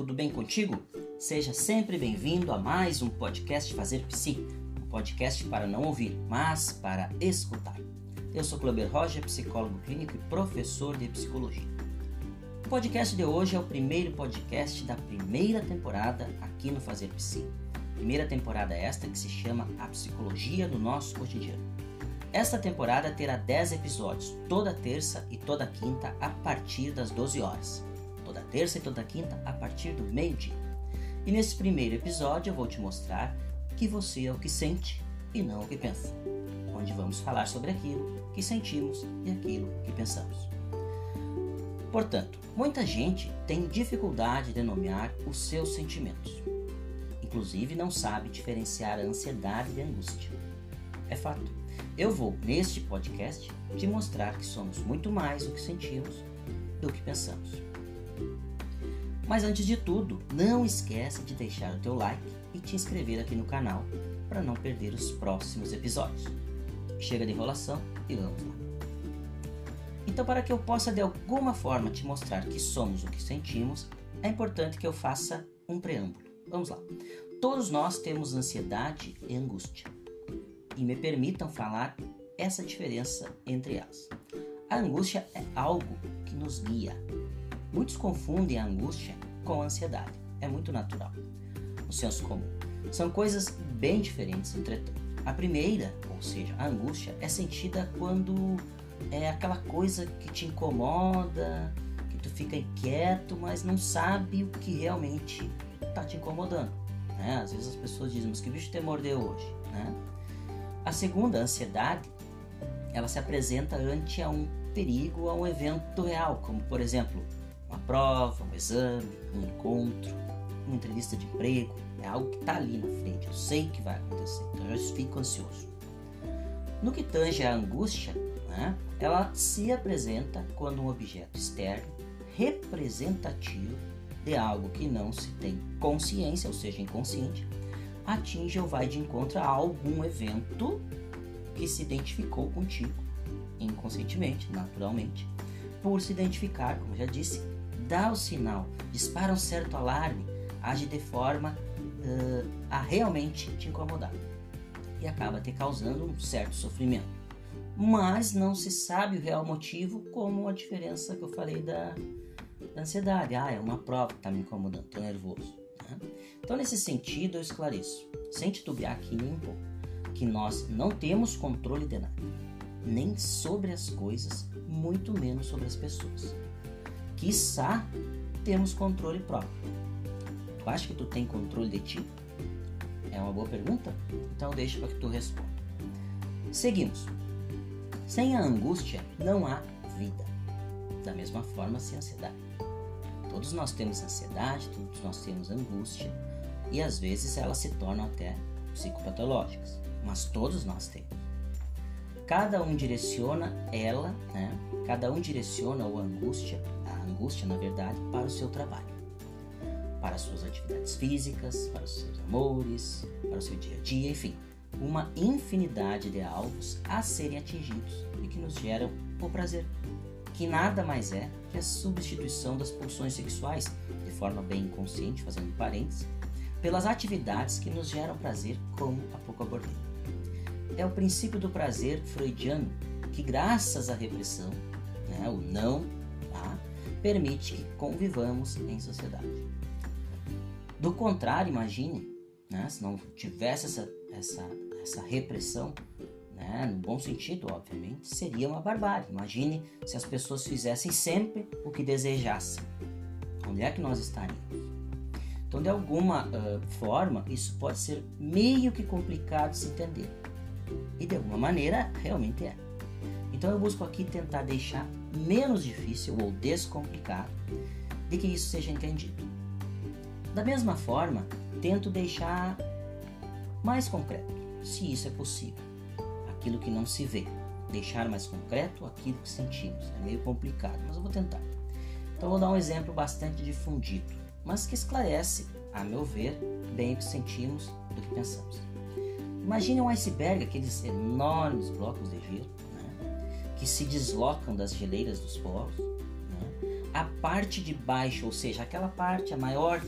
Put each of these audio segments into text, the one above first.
tudo bem contigo? Seja sempre bem-vindo a mais um podcast Fazer Psi, um podcast para não ouvir, mas para escutar. Eu sou Clober Roger, psicólogo clínico e professor de psicologia. O podcast de hoje é o primeiro podcast da primeira temporada aqui no Fazer Psi. Primeira temporada esta que se chama A Psicologia do Nosso Cotidiano. Esta temporada terá 10 episódios, toda terça e toda quinta a partir das 12 horas toda terça e toda quinta a partir do meio-dia. E nesse primeiro episódio eu vou te mostrar que você é o que sente e não o que pensa, onde vamos falar sobre aquilo que sentimos e aquilo que pensamos. Portanto, muita gente tem dificuldade de nomear os seus sentimentos. Inclusive não sabe diferenciar a ansiedade e a angústia. É fato. Eu vou, neste podcast, te mostrar que somos muito mais o que sentimos do que pensamos. Mas antes de tudo, não esquece de deixar o teu like e te inscrever aqui no canal para não perder os próximos episódios. Chega de enrolação e vamos lá. Então, para que eu possa de alguma forma te mostrar que somos o que sentimos, é importante que eu faça um preâmbulo. Vamos lá. Todos nós temos ansiedade e angústia. E me permitam falar essa diferença entre elas. A angústia é algo que nos guia, Muitos confundem a angústia com a ansiedade. É muito natural. No senso comum. São coisas bem diferentes, entretanto. A primeira, ou seja, a angústia, é sentida quando é aquela coisa que te incomoda, que tu fica inquieto, mas não sabe o que realmente está te incomodando. Né? Às vezes as pessoas dizem, mas que bicho te mordeu hoje? Né? A segunda, a ansiedade, ela se apresenta ante a um perigo, a um evento real, como por exemplo, uma prova, um exame, um encontro, uma entrevista de emprego, é algo que está ali na frente, eu sei que vai acontecer, então eu fico ansioso. No que tange a angústia, né, ela se apresenta quando um objeto externo, representativo de algo que não se tem consciência, ou seja, inconsciente, atinge ou vai de encontro a algum evento que se identificou contigo inconscientemente, naturalmente, por se identificar, como já disse, dá o sinal, dispara um certo alarme, age de forma uh, a realmente te incomodar e acaba te causando um certo sofrimento. Mas não se sabe o real motivo, como a diferença que eu falei da, da ansiedade. Ah, é uma prova que está me incomodando, estou nervoso. Né? Então, nesse sentido, eu esclareço, sem titubear aqui nem um pouco, que nós não temos controle de nada, nem sobre as coisas, muito menos sobre as pessoas quiçá temos controle próprio. Tu acha que tu tem controle de ti? É uma boa pergunta? Então deixa para que tu responda. Seguimos. Sem a angústia não há vida. Da mesma forma, sem ansiedade. Todos nós temos ansiedade, todos nós temos angústia e às vezes elas se tornam até psicopatológicas, mas todos nós temos. Cada um direciona ela, né? Cada um direciona a angústia angústia, na verdade, para o seu trabalho, para as suas atividades físicas, para os seus amores, para o seu dia a dia, enfim, uma infinidade de alvos a serem atingidos e que nos geram o prazer, que nada mais é que a substituição das pulsões sexuais, de forma bem inconsciente, fazendo parênteses, pelas atividades que nos geram prazer, como há pouco abordei. É o princípio do prazer freudiano que, graças à repressão, né, o não permite que convivamos em sociedade. Do contrário, imagine, né, se não tivesse essa, essa, essa repressão, né, no bom sentido, obviamente, seria uma barbárie. Imagine se as pessoas fizessem sempre o que desejassem. Onde é que nós estaríamos? Então, de alguma uh, forma, isso pode ser meio que complicado de se entender. E de alguma maneira, realmente é. Então, eu busco aqui tentar deixar menos difícil ou descomplicado de que isso seja entendido. Da mesma forma, tento deixar mais concreto, se isso é possível, aquilo que não se vê. Deixar mais concreto aquilo que sentimos. É meio complicado, mas eu vou tentar. Então, vou dar um exemplo bastante difundido, mas que esclarece, a meu ver, bem o que sentimos do que pensamos. Imagine um iceberg, aqueles enormes blocos de gelo, que se deslocam das geleiras dos polos, né? A parte de baixo, ou seja, aquela parte, a maior,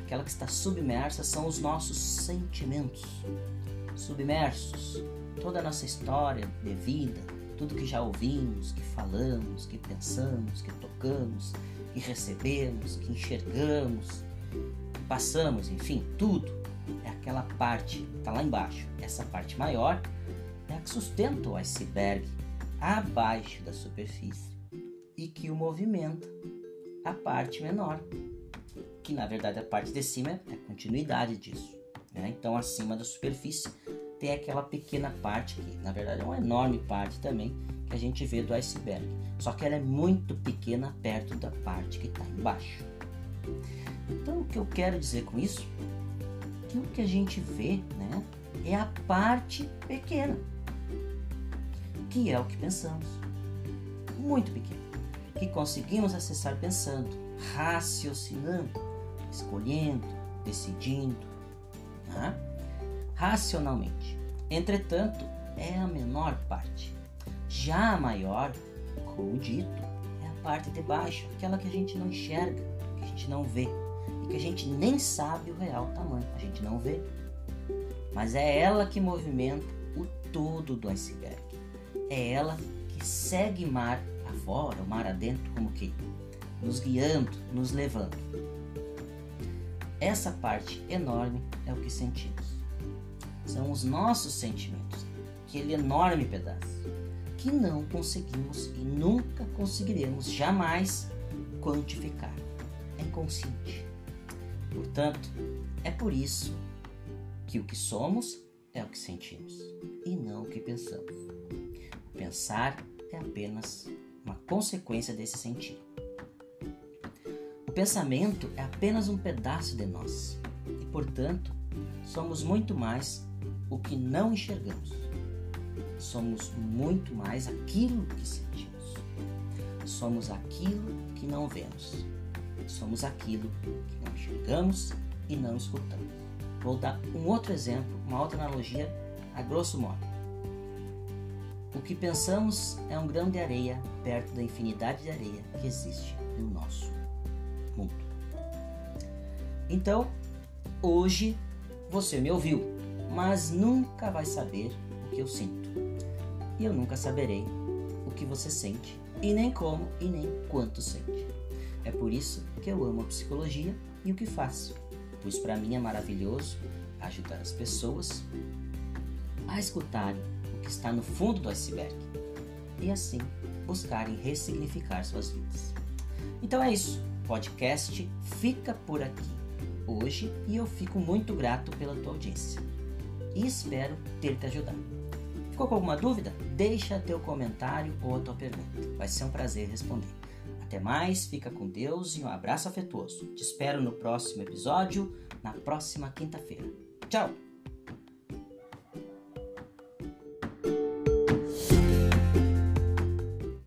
aquela que está submersa, são os nossos sentimentos. Submersos. Toda a nossa história de vida, tudo que já ouvimos, que falamos, que pensamos, que tocamos, que recebemos, que enxergamos, que passamos, enfim, tudo é aquela parte que está lá embaixo. Essa parte maior é a que sustenta o iceberg abaixo da superfície e que o movimenta a parte menor, que na verdade a parte de cima é a continuidade disso. Né? Então, acima da superfície tem aquela pequena parte que na verdade é uma enorme parte também que a gente vê do iceberg. Só que ela é muito pequena perto da parte que está embaixo. Então, o que eu quero dizer com isso? Que o que a gente vê, né, é a parte pequena, que é o que pensamos. Muito pequeno que conseguimos acessar pensando, raciocinando, escolhendo, decidindo, né? racionalmente. Entretanto, é a menor parte. Já a maior, como dito, é a parte de baixo, aquela que a gente não enxerga, que a gente não vê e que a gente nem sabe o real tamanho, a gente não vê. Mas é ela que movimenta o todo do iceberg. É ela que segue mar fora, o mar adentro, como que nos guiando, nos levando. Essa parte enorme é o que sentimos. São os nossos sentimentos, aquele enorme pedaço que não conseguimos e nunca conseguiremos jamais quantificar. É inconsciente. Portanto, é por isso que o que somos é o que sentimos e não o que pensamos. Pensar é apenas uma consequência desse sentido. O pensamento é apenas um pedaço de nós e, portanto, somos muito mais o que não enxergamos. Somos muito mais aquilo que sentimos. Somos aquilo que não vemos. Somos aquilo que não enxergamos e não escutamos. Vou dar um outro exemplo, uma outra analogia a grosso modo. O que pensamos é um grão de areia perto da infinidade de areia que existe no nosso mundo. Então, hoje você me ouviu, mas nunca vai saber o que eu sinto. E eu nunca saberei o que você sente, e nem como e nem quanto sente. É por isso que eu amo a psicologia e o que faço, pois para mim é maravilhoso ajudar as pessoas a escutarem que está no fundo do iceberg e assim buscarem ressignificar suas vidas. Então é isso, o podcast fica por aqui hoje e eu fico muito grato pela tua audiência e espero ter te ajudado. Ficou com alguma dúvida? Deixa teu comentário ou a tua pergunta, vai ser um prazer responder. Até mais, fica com Deus e um abraço afetuoso. Te espero no próximo episódio, na próxima quinta-feira. Tchau!